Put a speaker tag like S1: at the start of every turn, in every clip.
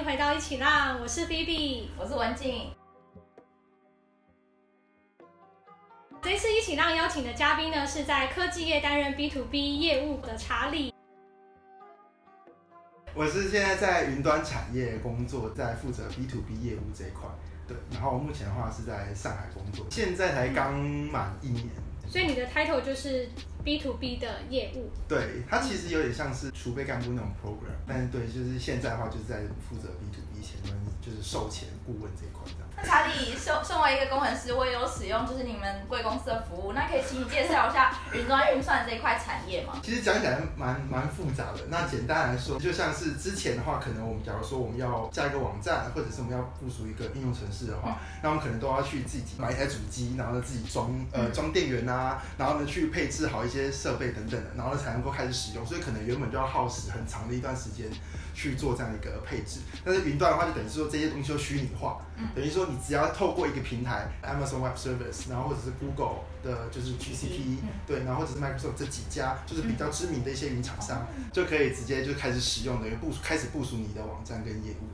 S1: 迎回到一起浪，我是 Phoebe，
S2: 我是文静。
S1: 这次一起浪邀请的嘉宾呢，是在科技业担任 B to B 业务的查理。
S3: 我是现在在云端产业工作，在负责 B to B 业务这一块。对，然后目前的话是在上海工作，现在才刚满一年。
S1: 所以你的 title 就是 B to B 的业务。
S3: 对，它其实有点像是储备干部那种 program，但是对，就是现在的话就是在负责 B to B 前端，就是售前顾问这一块这样。
S2: 那查理身身为一个工程师，我也有使用就是你们贵公司的服务，那可以请你介绍一下云端运算这一块产业吗？
S3: 其实讲起来蛮蛮复杂的。那简单来说，就像是之前的话，可能我们假如说我们要架一个网站，或者是我们要部署一个应用程式的话，那我们可能都要去自己买一台主机，然后呢自己装呃装电源啊，然后呢去配置好一些设备等等的，然后呢才能够开始使用。所以可能原本就要耗时很长的一段时间去做这样一个配置。但是云端的话，就等于说这些东西都虚拟化，等于说你只要透过一个平台，Amazon Web Service，然后或者是 Google 的，就是 GCP，对，然后或者是 Microsoft 这几家，就是比较知名的一些云厂商，就可以直接就开始使用的，部署开始部署你的网站跟
S2: 业务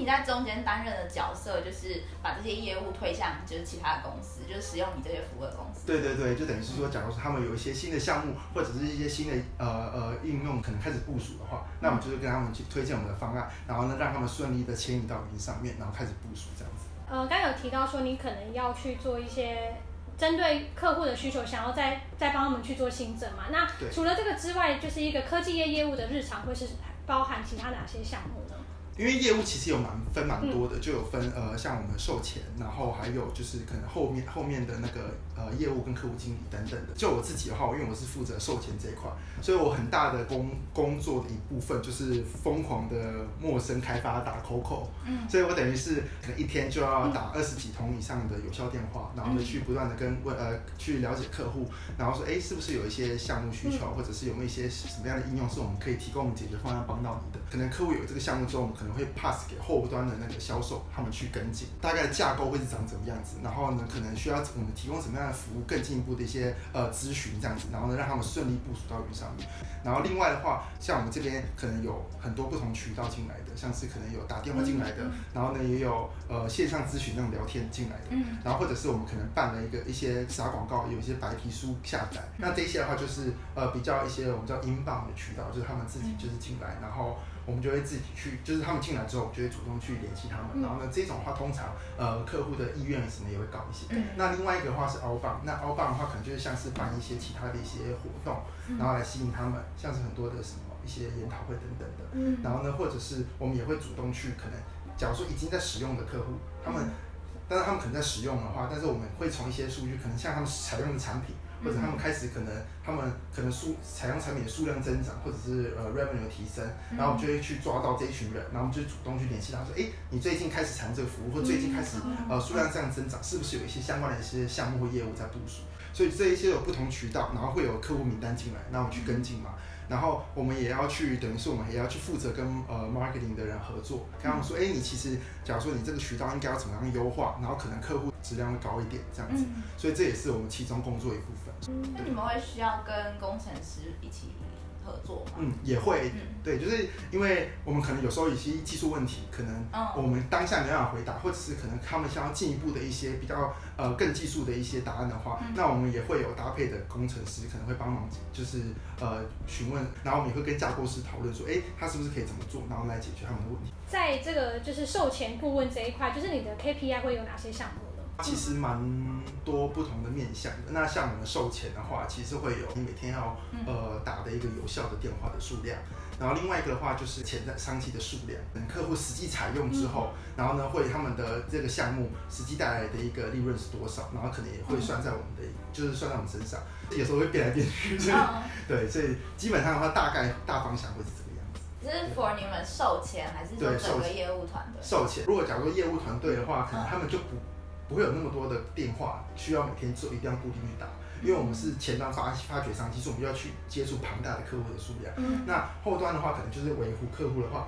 S2: 你在中间担任的角色，就是把这些业务推向就是其他的公司，就是使用你这些服务的公司。
S3: 对对对，就等于是说，假如说他们有一些新的项目，或者是一些新的呃呃应用，可能开始部署的话，那我们就是跟他们去推荐我们的方案，然后呢让他们顺利的迁移到云上面，然后开始部署这样子。
S1: 呃，刚有提到说你可能要去做一些针对客户的需求，想要再再帮他们去做新增嘛？那除了这个之外，就是一个科技业业务的日常会是包含其他哪些项目呢？
S3: 因为业务其实有蛮分蛮多的，就有分呃像我们售前，然后还有就是可能后面后面的那个呃业务跟客户经理等等的。就我自己的话，因为我是负责售前这一块，所以我很大的工工作的一部分就是疯狂的陌生开发打 call，嗯，所以我等于是可能一天就要打二十几通以上的有效电话，然后呢去不断的跟问呃去了解客户，然后说哎是不是有一些项目需求，或者是有没有一些什么样的应用是我们可以提供解决方案帮到你的？可能客户有这个项目之后，我们可能。会 pass 给后端的那个销售，他们去跟进，大概的架构会是长怎么样子，然后呢，可能需要我们提供什么样的服务，更进一步的一些呃咨询这样子，然后呢，让他们顺利部署到云上面。然后另外的话，像我们这边可能有很多不同渠道进来的，像是可能有打电话进来的，然后呢也有呃线上咨询那种聊天进来的，然后或者是我们可能办了一个一些撒广告，有一些白皮书下载，那这些的话就是呃比较一些我们叫 inbound 的渠道，就是他们自己就是进来，然后。我们就会自己去，就是他们进来之后，我们就会主动去联系他们。然后呢，这种话通常呃客户的意愿什么也会高一些。那另外一个话是 outbound，那 outbound 的话可能就是像是办一些其他的一些活动，然后来吸引他们，像是很多的什么一些研讨会等等的。然后呢，或者是我们也会主动去，可能假如说已经在使用的客户，他们，但是他们可能在使用的话，但是我们会从一些数据，可能像他们采用的产品。或者他们开始可能，他们可能数采用产品的数量增长，或者是呃 revenue 提升，然后我们就会去抓到这一群人，然后我们就主动去联系他说，哎，你最近开始采用这个服务，或最近开始呃数量这样增长，是不是有一些相关的一些项目或业务在部署？所以这一些有不同渠道，然后会有客户名单进来，那我们去跟进嘛。然后我们也要去，等于是我们也要去负责跟呃 marketing 的人合作，跟他们说，哎，你其实假如说你这个渠道应该要怎么样优化，然后可能客户质量会高一点这样子，所以这也是我们其中工作一部分。
S2: 那你们会需要跟工程师一起合作嘛？
S3: 嗯，也会，对，就是因为我们可能有时候一些技术问题，可能我们当下没办法回答，或者是可能他们想要进一步的一些比较呃更技术的一些答案的话，那我们也会有搭配的工程师可能会帮忙，就是呃询问，然后我们也会跟架构师讨论说，哎，他是不是可以怎么做，然后来解决他们的问题。
S1: 在这个就是售前顾问这一块，就是你的 KPI 会有哪些项目？
S3: 其实蛮多不同的面向的。那像我们售前的话，其实会有你每天要呃打的一个有效的电话的数量，然后另外一个的话就是潜在商机的数量。等客户实际采用之后，然后呢会他们的这个项目实际带来的一个利润是多少，然后可能也会算在我们的，就是算在我们身上。有时候会变来变去，所以 对，所以基本上的话，大概大方向会是这个样子。
S2: 这是 for 你们售前还是说整个业务团队？
S3: 售前，如果假如说业务团队的话，可能他们就不。不会有那么多的电话需要每天做，一定要固定去打，因为我们是前端发发掘商，其实我们就要去接触庞大的客户的数量。嗯。那后端的话，可能就是维护客户的话，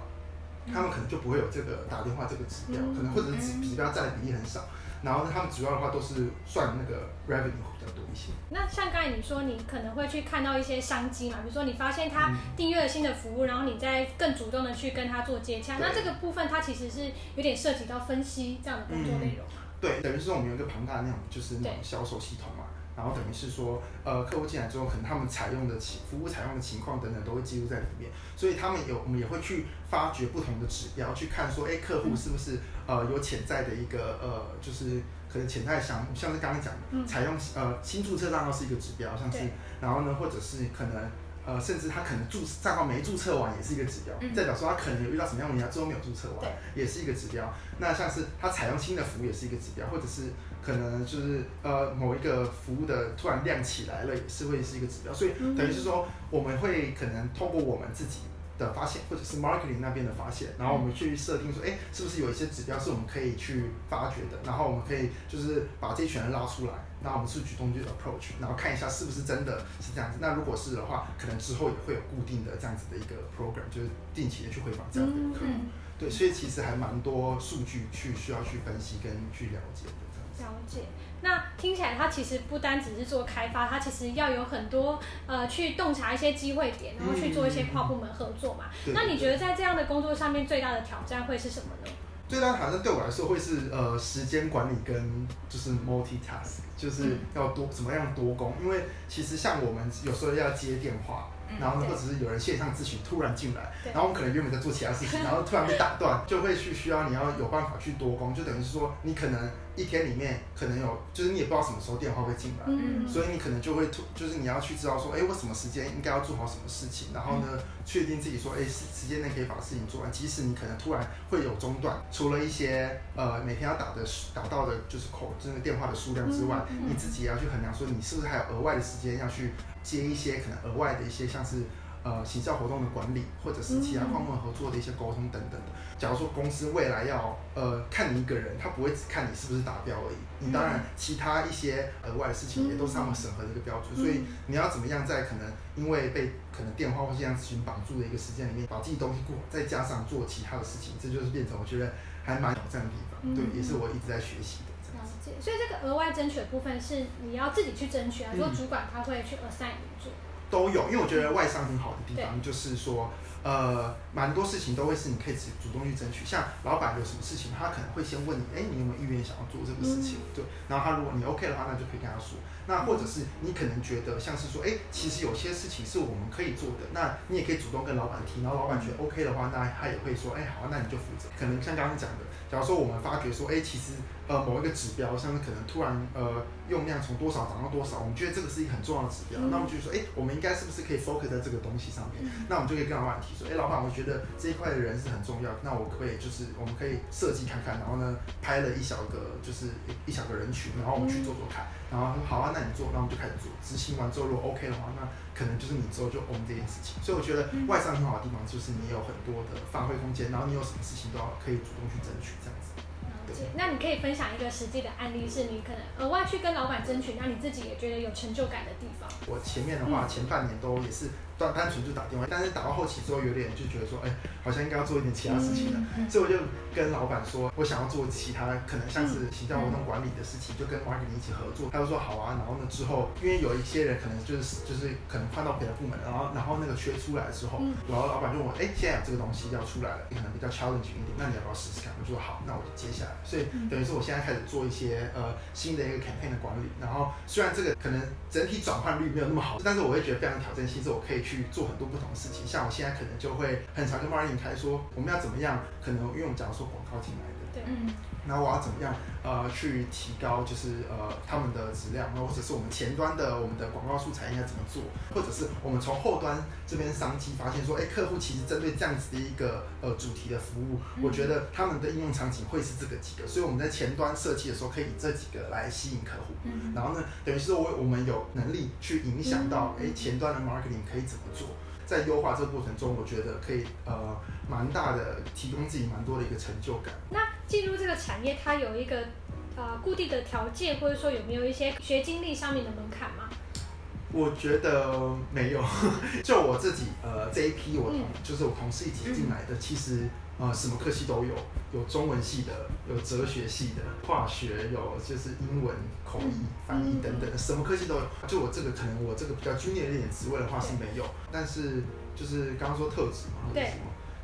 S3: 他们可能就不会有这个打电话这个指标，可能或者是指指标占的比例很少。然后呢，他们主要的话都是算那个 revenue 比较多一些。
S1: 那像刚才你说，你可能会去看到一些商机嘛，比如说你发现他订阅了新的服务，嗯、然后你再更主动的去跟他做接洽，那这个部分它其实是有点涉及到分析这样的工作内容嘛、嗯？
S3: 对，等于是说我们有一个庞大的那种就是那种销售系统嘛。然后等于是说，呃，客户进来之后，可能他们采用的情服务采用的情况等等都会记录在里面，所以他们有我们也会去发掘不同的指标，去看说，哎，客户是不是呃有潜在的一个呃，就是可能潜在项目，像是刚刚讲的，采用呃新注册账号是一个指标，像是，然后呢，或者是可能。呃，甚至他可能注账号没注册完也是一个指标，嗯、代表说他可能有遇到什么样的问题，他最后没有注册完，也是一个指标。那像是他采用新的服务也是一个指标，或者是可能就是呃某一个服务的突然亮起来了，也是会是一个指标。所以等于是说，我们会可能通过我们自己的发现，或者是 marketing 那边的发现，然后我们去设定说，哎，是不是有一些指标是我们可以去发掘的？然后我们可以就是把这群人拉出来，那我们是主动去 approach，然后看一下是不是真的是这样子。那如果是的话，可能之后也会有固定的这样子的一个 program，就是定期的去回访这样的客户。对，所以其实还蛮多数据去需要去分析跟去了解的。
S1: 了解，那听起来它其实不单只是做开发，它其实要有很多呃去洞察一些机会点，然后去做一些跨部门合作嘛。嗯、那你觉得在这样的工作上面最大的挑战会是什么呢？
S3: 最大的挑战对我来说会是呃时间管理跟就是 multitask，就是要多怎么样多工，因为其实像我们有时候要接电话。然后呢，或者是有人线上咨询突然进来，然后我们可能原本在做其他事情，然后突然被打断，就会去需要你要有办法去多工，就等于是说你可能一天里面可能有，就是你也不知道什么时候电话会进来，嗯，所以你可能就会突，就是你要去知道说，哎，我什么时间应该要做好什么事情，然后呢，确定自己说，哎，时时间内可以把事情做完，即使你可能突然会有中断，除了一些呃每天要打的打到的就是口，就是电话的数量之外，你自己也要去衡量说，你是不是还有额外的时间要去。接一些可能额外的一些像是呃行销活动的管理，或者是其他跨部门合作的一些沟通等等的。假如说公司未来要呃看你一个人，他不会只看你是不是达标而已。你当然其他一些额外的事情也都是他们审核的一个标准。所以你要怎么样在可能因为被可能电话或这样咨询绑住的一个时间里面，把自己东西过，再加上做其他的事情，这就是变成我觉得还蛮挑战的地方。对，也是我一直在学习的。
S1: 所以这个额外争取的部分是你要自己去争取，还是说主管他会去 assign 你做？
S3: 都有，因为我觉得外商很好的地方就是说，呃，蛮多事情都会是你可以自己主动去争取。像老板有什么事情，他可能会先问你，哎，你有没有意愿想要做这个事情？对，然后他如果你 OK 的话，那就可以跟他说。那或者是你可能觉得像是说，哎，其实有些事情是我们可以做的，那你也可以主动跟老板提，然后老板觉得 OK 的话，那他也会说，哎，好，那你就负责。可能像刚刚讲的。假如说我们发觉说，哎，其实呃某一个指标，像是可能突然呃用量从多少涨到多少，我们觉得这个是一个很重要的指标，嗯、那我们就说，哎，我们应该是不是可以 focus 在这个东西上面？嗯、那我们就可以跟老板提说，哎，老板，我觉得这一块的人是很重要，那我可以就是我们可以设计看看，然后呢拍了一小个就是一小个人群，然后我们去做做看，然后好啊，那你做，那我们就开始做，执行完之后如果 OK 的话，那可能就是你之后就 own 这件事情。所以我觉得外商很好的地方就是你有很多的发挥空间，然后你有什么事情都要可以主动去争取这样子。
S1: 那你可以分享一个实际的案例，是你可能额外去跟老板争取，让你自己也觉得有成就感的地方。
S3: 我前面的话，前半年都也是。单单纯就打电话，但是打到后期之后，有点就觉得说，哎、欸，好像应该要做一点其他事情了，所以我就跟老板说，我想要做其他可能像是行销活动管理的事情，就跟 marketing 一起合作。他就说好啊，然后呢之后，因为有一些人可能就是就是可能换到别的部门，然后然后那个缺出来的时候，然后老板就问我，哎、欸，现在有这个东西要出来了，可能比较 challenging 一点，那你要不要试试看？我就说好，那我就接下来。所以等于是我现在开始做一些呃新的一个 campaign 的管理，然后虽然这个可能整体转换率没有那么好，但是我会觉得非常挑战性，是我可以去做很多不同的。事情，像我现在可能就会很常跟 marketing 开说，我们要怎么样？可能因为我们假如说广告进来的，对，嗯，那我要怎么样？呃，去提高就是呃他们的质量，那或者是我们前端的我们的广告素材应该怎么做？或者是我们从后端这边商机发现说，哎，客户其实针对这样子的一个呃主题的服务，我觉得他们的应用场景会是这个几个，所以我们在前端设计的时候可以以这几个来吸引客户，嗯，然后呢，等于是说我我们有能力去影响到哎前端的 marketing 可以怎么做。在优化这个过程中，我觉得可以呃蛮大的提供自己蛮多的一个成就感。
S1: 那进入这个产业，它有一个呃固定的条件，或者说有没有一些学经历上面的门槛吗？
S3: 我觉得没有，就我自己，呃，这一批我同、嗯、就是我同事一起进来的，其实呃什么科系都有，有中文系的，有哲学系的，化学有就是英文口译、翻译等等，什么科系都有。就我这个可能我这个比较专业一点职位的话是没有，但是就是刚刚说特质嘛，对。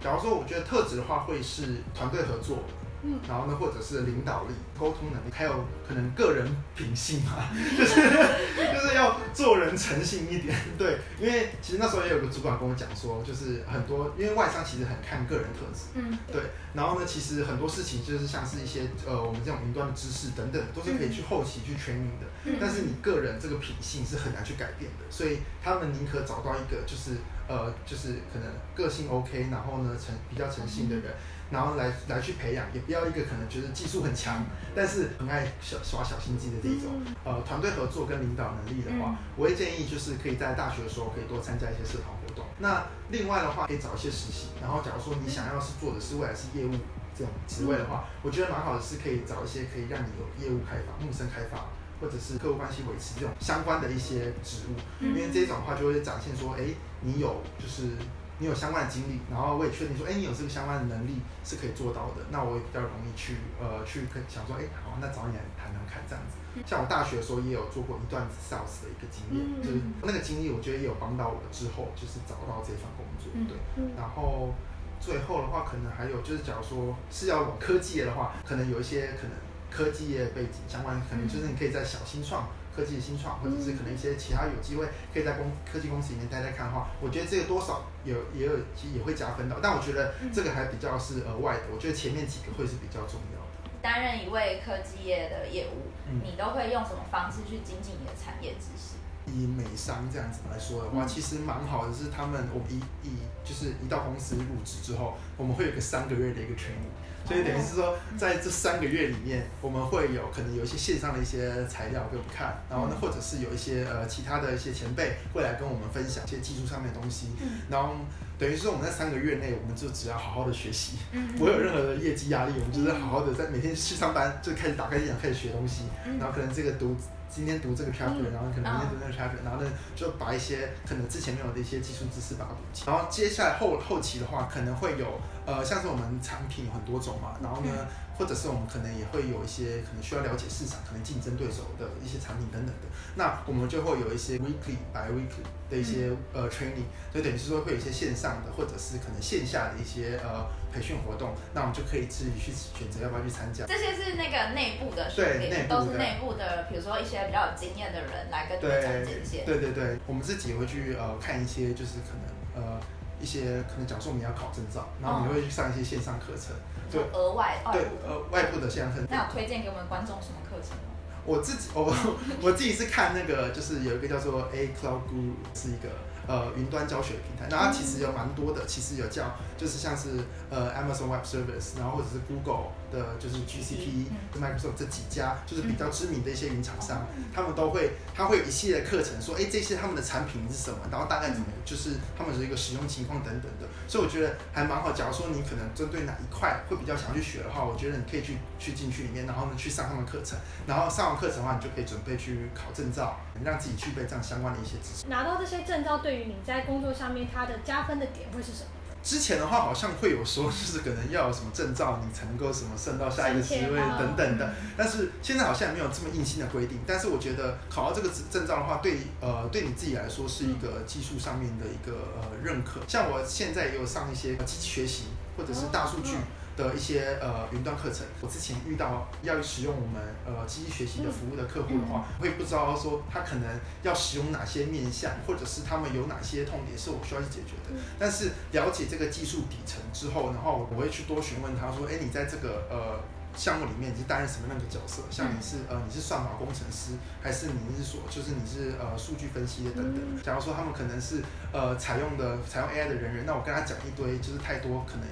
S3: 假如说我觉得特质的话，会是团队合作。嗯，然后呢，或者是领导力、沟通能力，还有可能个人品性嘛，就是就是要做人诚信一点，对，因为其实那时候也有个主管跟我讲说，就是很多因为外商其实很看个人特质，嗯，对，然后呢，其实很多事情就是像是一些呃我们这种云端的知识等等，都是可以去后期去 training 的，嗯，但是你个人这个品性是很难去改变的，所以他们宁可找到一个就是呃就是可能个性 OK，然后呢诚比较诚信的人。然后来来去培养，也不要一个可能觉得技术很强，但是很爱小耍小心机的这种。呃，团队合作跟领导能力的话，我会建议就是可以在大学的时候可以多参加一些社团活动。那另外的话，可以找一些实习。然后，假如说你想要是做的是未来是业务这种职位的话，我觉得蛮好的是可以找一些可以让你有业务开发、陌生开发，或者是客户关系维持这种相关的一些职务。因为这种的话就会展现说，哎，你有就是。你有相关的经历，然后我也确定说，哎，你有这个相关的能力是可以做到的，那我也比较容易去呃去跟想说，哎，好，那找你来谈谈看这样子。像我大学的时候也有做过一段 sales 的一个经验，就是那个经历，我觉得也有帮到我之后就是找到这份工作，对。然后最后的话，可能还有就是，假如说是要往科技业的话，可能有一些可能科技业背景相关，可能就是你可以在小新创。科技的新创，或者是可能一些其他有机会可以在公科技公司里面待待看的话，我觉得这个多少有也有其实也会加分的。但我觉得这个还比较是额外的，我觉得前面几个会是比较重要的。
S2: 担任一位科技业的业务，你都会用什么方式去精进你的产业知识？
S3: 以美商这样子来说的话，其实蛮好的，是他们我们一一就是一到公司入职之后，我们会有个三个月的一个 training。所以等于是说，在这三个月里面，我们会有可能有一些线上的一些材料给我们看，然后呢，或者是有一些呃其他的一些前辈会来跟我们分享一些技术上面的东西，然后等于是说我们在三个月内，我们就只要好好的学习，不会有任何的业绩压力，我们就是好好的在每天去上班就开始打开电脑开始学东西，然后可能这个读。今天读这个 chapter，然后可能明天读那个 chapter，然后呢就把一些可能之前没有的一些基础知识把它补齐。然后接下来后后期的话，可能会有呃像是我们产品有很多种嘛，然后呢或者是我们可能也会有一些可能需要了解市场、可能竞争对手的一些产品等等的。那我们就会有一些 weekly by weekly 的一些呃 training，就等于是说会有一些线上的或者是可能线下的一些呃。培训活动，那我们就可以自己去选择要不要去参加。
S2: 这些是那个内部的训练，都是内部的，比如说一些比较有经验的人来跟你们讲这些。
S3: 对对对，我们自己也会去呃看一些，就是可能呃一些可能假如说你要考证照，然后你会去上一些线上课程，
S2: 就额外
S3: 对呃外部的香氛。
S2: 那有推荐给我们观众什么课程吗？
S3: 我自己 我我自己是看那个，就是有一个叫做 A Cloud Guru，是一个。呃，云端教学平台，那它其实有蛮多的，其实有叫，就是像是呃 Amazon Web Service，然后或者是 Google 的，就是 GCP、Microsoft 这几家，就是比较知名的一些云厂商，他们都会，他会有一系列课程，说，哎，这些他们的产品是什么，然后大概怎么，就是他们的一个使用情况等等的，所以我觉得还蛮好。假如说你可能针对哪一块会比较想去学的话，我觉得你可以去去进去里面，然后呢去上他们课程，然后上完课程的话，你就可以准备去考证照，让自己具备这样相关的一些知识。
S1: 拿到这些证照对于你在工作上面，它的加分的点会是什么？
S3: 之前的话好像会有说，就是可能要有什么证照，你才能够什么升到下一个职位等等的。但是现在好像也没有这么硬性的规定。但是我觉得考到这个证照的话，对呃对你自己来说是一个技术上面的一个呃认可。像我现在也有上一些机器学习或者是大数据。的一些呃云端课程，我之前遇到要使用我们呃机器学习的服务的客户的话，我也不知道说他可能要使用哪些面向，或者是他们有哪些痛点是我需要去解决的。但是了解这个技术底层之后，然后我会去多询问他说，哎，你在这个呃项目里面你是担任什么样的角色？像你是呃你是算法工程师，还是你是说就是你是呃数据分析的等等。假如说他们可能是呃采用的采用 AI 的人员，那我跟他讲一堆就是太多可能。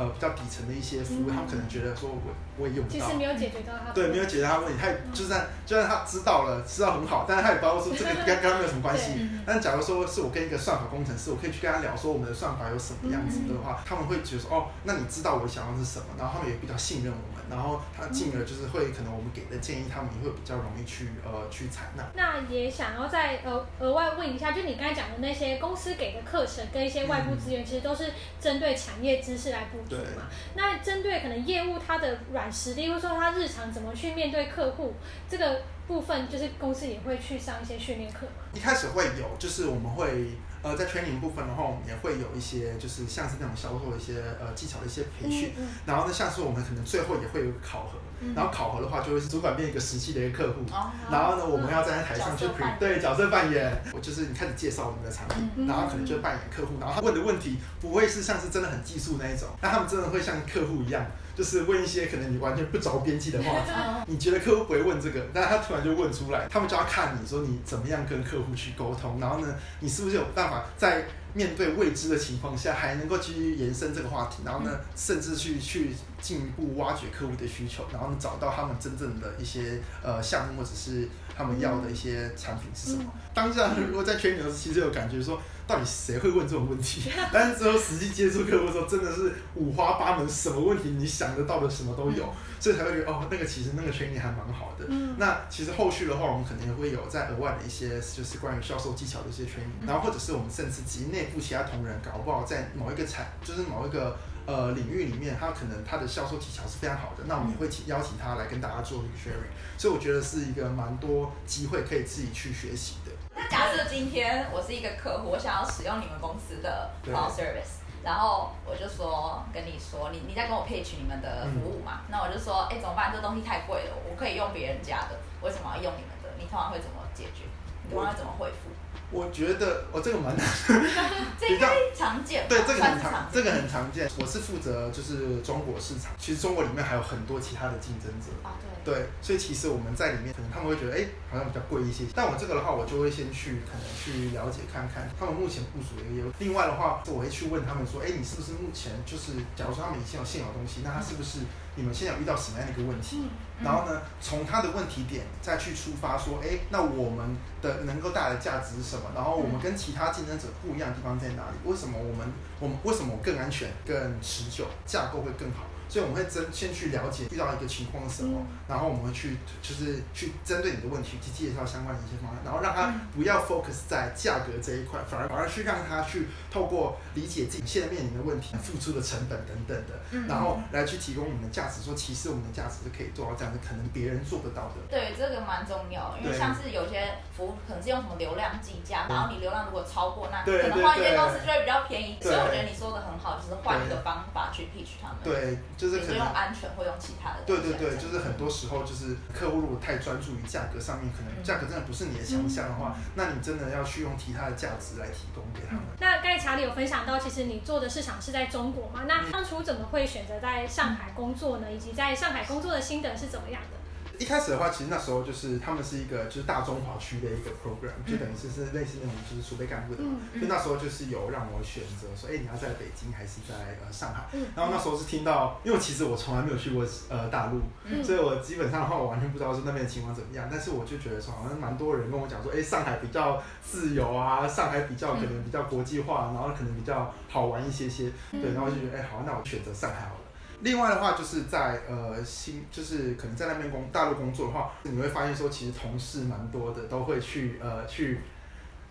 S3: 呃比较底层的一些服务，嗯、他们可能觉得说我我也用不到，
S1: 其实没有解决到他，
S3: 对，没有解决他问题，他也就算就算他知道了，知道很好，但是他也不知道说这个跟 跟他没有什么关系。但假如说是我跟一个算法工程师，我可以去跟他聊说我们的算法有什么样子的话，嗯、他们会觉得说哦，那你知道我想要是什么，然后他们也比较信任我们，然后他进而就是会可能我们给的建议，他们也会比较容易去呃去采纳。
S1: 那也想要再额额外问一下，就你刚才讲的那些公司给的课程跟一些外部资源，其实都是针对产业知识来补足嘛？那针对可能业务它的软实力，或者说它日常怎么去面对客户这个部分，就是公司也会去上一些训练课吗？
S3: 一开始会有，就是我们会。呃，在 training 部分的话，我们也会有一些，就是像是那种销售的一些呃技巧的一些培训。嗯嗯、然后呢，像是我们可能最后也会有考核。嗯、然后考核的话，就会是主管变一个实际的一个客户。哦、然后呢，我们要站在台上去对角色扮演。我就是你开始介绍我们的产品，嗯、然后可能就扮演客户。然后他问的问题不会是像是真的很技术那一种，那他们真的会像客户一样。就是问一些可能你完全不着边际的话题，你觉得客户不会问这个，但他突然就问出来，他们就要看你说你怎么样跟客户去沟通，然后呢，你是不是有办法在面对未知的情况下还能够继续延伸这个话题，然后呢，甚至去去进一步挖掘客户的需求，然后找到他们真正的一些呃项目或者是他们要的一些产品是什么。当下如果在圈里头其实有感觉说。到底谁会问这种问题？但是之后实际接触客户的时候，真的是五花八门，什么问题你想得到的什么都有，所以才会觉得哦，那个其实那个 training 还蛮好的。嗯、那其实后续的话，我们可能也会有再额外的一些，就是关于销售技巧的一些 training，然后或者是我们甚至及内部其他同仁，搞不好在某一个产，就是某一个呃领域里面，他可能他的销售技巧是非常好的，那我们也会请邀请他来跟大家做一个 sharing。所以我觉得是一个蛮多机会可以自己去学习的。
S2: 那假设今天我是一个客户，我想要使用你们公司的 cloud service，然后我就说跟你说，你你在跟我 pitch 你们的服务嘛？嗯、那我就说，哎、欸，怎么办？这东西太贵了，我可以用别人家的，为什么要用你们的？你通常会怎么解决？你通常会怎么回复？
S3: 我觉得我、哦、这个蛮难，
S2: 比较常见。
S3: 对，这个很常，这个很常见。我是负责就是中国市场，其实中国里面还有很多其他的竞争者。啊，对。对，所以其实我们在里面，可能他们会觉得，哎，好像比较贵一些。但我这个的话，我就会先去可能去了解看看他们目前部署的一个业务。另外的话，我会去问他们说，哎，你是不是目前就是，假如说他们以前有现有东西，那他是不是？你们现在有遇到什么样的一个问题？然后呢，从他的问题点再去出发，说，哎，那我们的能够带来的价值是什么？然后我们跟其他竞争者不一样的地方在哪里？为什么我们我们为什么更安全、更持久、架构会更好？所以我们会针先去了解遇到一个情况的时候，嗯、然后我们会去就是去针对你的问题去介绍相关的一些方案，然后让他不要 focus 在价格这一块，反而反而去让他去透过理解自己现在面临的问题、付出的成本等等的，然后来去提供我们的价值。说其实我们的价值是可以做到这样的，可能别人做不到的。
S2: 对，这个蛮重要，因为像是有些服务可能是用什么流量计价，然后你流量如果超过，那可能换一些公司就会比较便宜。所以我觉得你说的很好，就是换一个方法去 pitch 他们。
S3: 对，就是可能用安全。
S2: 或用其他的。
S3: 对对对，就是很多时候，就是客户如果太专注于价格上面，可能价格真的不是你的强项的话，嗯、那你真的要去用其他的价值来提供给他们。嗯、
S1: 那刚才查理有分享到，其实你做的市场是在中国嘛？那当初怎么会选择在上海工作呢？以及在上海工作的心得是怎么样的？
S3: 一开始的话，其实那时候就是他们是一个就是大中华区的一个 program，就等于是是类似那种就是储备干部的嘛。就那时候就是有让我选择说，哎，你要在北京还是在呃上海？然后那时候是听到，因为其实我从来没有去过呃大陆，所以我基本上的话我完全不知道是那边的情况怎么样。但是我就觉得说，好像蛮多人跟我讲说，哎，上海比较自由啊，上海比较可能比较国际化，然后可能比较好玩一些些。对，然后就觉得，哎，好，那我选择上海好了。另外的话，就是在呃新，就是可能在那边工大陆工作的话，你会发现说，其实同事蛮多的，都会去呃去。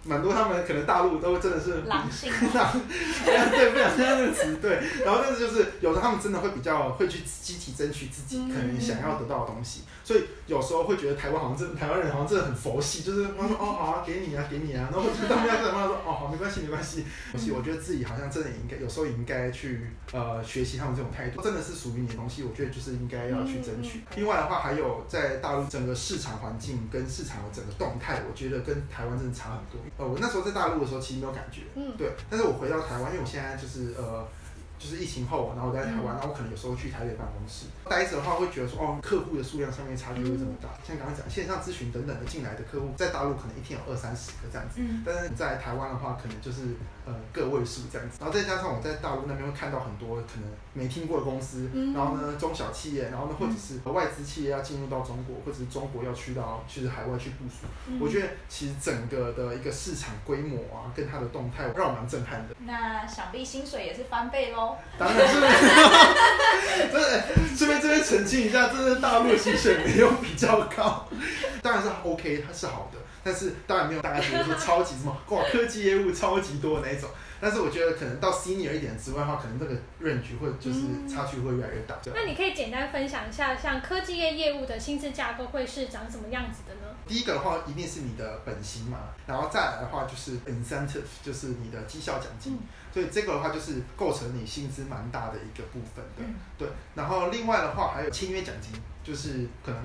S3: 蛮多他们可能大陆都真的是
S2: 狼性，
S3: 对，不想听那个词，对。然后但是就是有的他们真的会比较会去积极争取自己可能想要得到的东西，所以有时候会觉得台湾好像真台湾人好像真的很佛系，就是他说哦好啊，给你啊给你啊，然后他们要跟他说哦好没关系没关系，所以我觉得自己好像真的也应该有时候也应该去呃学习他们这种态度，真的是属于你的东西，我觉得就是应该要去争取。另外的话还有在大陆整个市场环境跟市场的整个动态，我觉得跟台湾真的差很多。呃，我那时候在大陆的时候其实没有感觉，嗯，对。但是我回到台湾，因为我现在就是呃，就是疫情后，然后我在台湾，然后我可能有时候去台北办公室待着的话，会觉得说哦，客户的数量上面差距会这么大。像刚刚讲线上咨询等等的进来的客户，在大陆可能一天有二三十个这样子，但是在台湾的话，可能就是呃个位数这样子。然后再加上我在大陆那边会看到很多可能没听过的公司，然后呢中小企业，然后呢或者是外资企业要进入到中国，或者是中国要去到去海外去部署。我觉得其实整个的一个市场规模啊，跟它的动态让我蛮震撼的。
S2: 那想必薪水也是翻倍喽？
S3: 当然是。真的，这边这边澄清一下，真的大陆薪水没有比较高，当然是 OK，它是好的，但是当然没有大家觉得说超级什么哇科技业务超级多的那一种。但是我觉得可能到 senior 一点之外的话，可能这个 range 会就是差距会越来越大。
S1: 嗯、那你可以简单分享一下，像科技业业务的薪资架构会是长什么样子的呢？
S3: 第一个的话，一定是你的本薪嘛，然后再来的话就是 incentive，就是你的绩效奖金。嗯、所以这个的话就是构成你薪资蛮大的一个部分的。嗯、对，然后另外的话还有签约奖金，就是可能。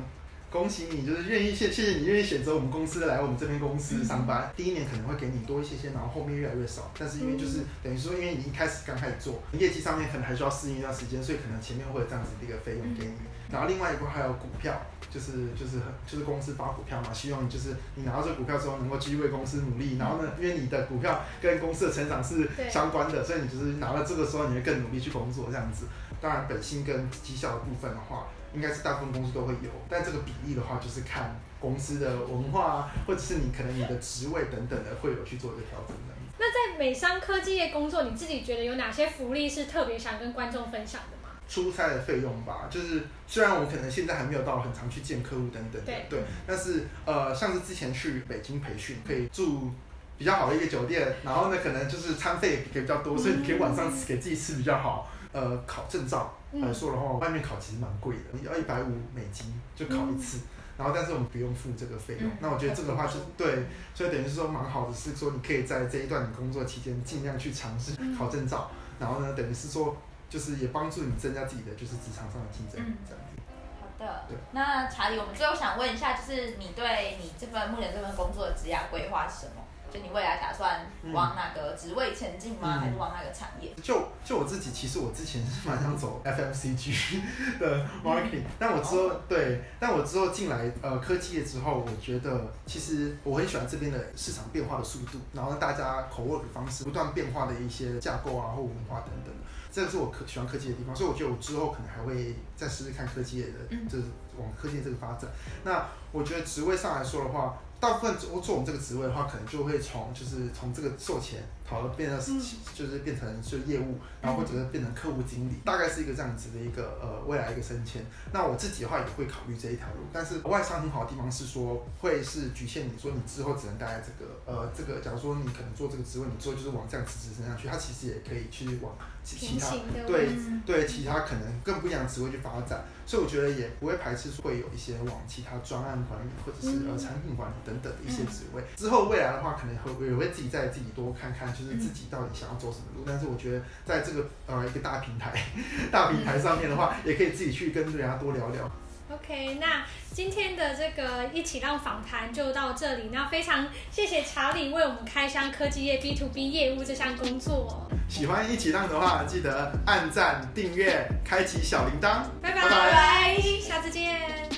S3: 恭喜你，就是愿意谢谢谢你愿意选择我们公司来我们这边公司上班。第一年可能会给你多一些些，然后后面越来越少。但是因为就是等于说，因为你一开始刚开始做，业绩上面可能还需要适应一段时间，所以可能前面会有这样子的一个费用给你。然后另外一个还有股票，就是就是就是公司发股票嘛，希望你就是你拿到这股票之后能够继续为公司努力。然后呢，因为你的股票跟公司的成长是相关的，所以你就是拿到这个时候你会更努力去工作这样子。当然本薪跟绩效的部分的话。应该是大部分公司都会有，但这个比例的话，就是看公司的文化啊，或者是你可能你的职位等等的，会有去做一个调整的。
S1: 那在美商科技业工作，你自己觉得有哪些福利是特别想跟观众分享的吗？
S3: 出差的费用吧，就是虽然我们可能现在还没有到很常去见客户等等的，对，对，但是呃，像是之前去北京培训，可以住比较好的一个酒店，然后呢，可能就是餐费也比较多，所以你可以晚上给自己吃比较好。呃，考证照来说的话，外面考其实蛮贵的，你要一百五美金就考一次，然后但是我们不用付这个费用。那我觉得这个的话是对，所以等于是说蛮好的，是说你可以在这一段你工作期间尽量去尝试考证照，然后呢，等于是说就是也帮助你增加自己的就是职场上的竞争力这样子。
S2: 好的，对。那查理，我们最后想问一下，就是你对你这份目前这份工作的职业规划是什么？就你未来打算往哪个职位前进吗？嗯、还是往哪个产业？
S3: 就就我自己，其实我之前是蛮想走 FMCG 的 marketing，嗯、但我之后、哦、对，但我之后进来呃科技业之后，我觉得其实我很喜欢这边的市场变化的速度，然后大家口 work 的方式不断变化的一些架构啊或文化等等，这个是我可喜欢科技的地方，所以我觉得我之后可能还会再试试看科技业的，嗯、就是往科技这个发展。那我觉得职位上来说的话。大部分做做我们这个职位的话，可能就会从就是从这个售前讨论变成就是变成就业务，然后或者是变成客户经理，大概是一个这样子的一个呃未来一个升迁。那我自己的话也会考虑这一条路，但是外商很好的地方是说会是局限你说你之后只能待在这个呃这个，假如说你可能做这个职位，你之后就是往这样子职升上去，它其实也可以去往其其他对对其他可能更不一样的职位去发展。所以我觉得也不会排斥会有一些往其他专案管理或者是呃产品管理等等的一些职位。之后未来的话，可能会也会自己再自己多看看，就是自己到底想要走什么路。但是我觉得在这个呃一个大平台 大平台上面的话，也可以自己去跟人家多聊聊。
S1: OK，那今天的这个一起浪访谈就到这里。那非常谢谢查理为我们开箱科技业 B to B 业务这项工作。
S3: 喜欢一起浪的话，记得按赞、订阅、开启小铃铛。
S1: 拜拜，拜拜，下次见。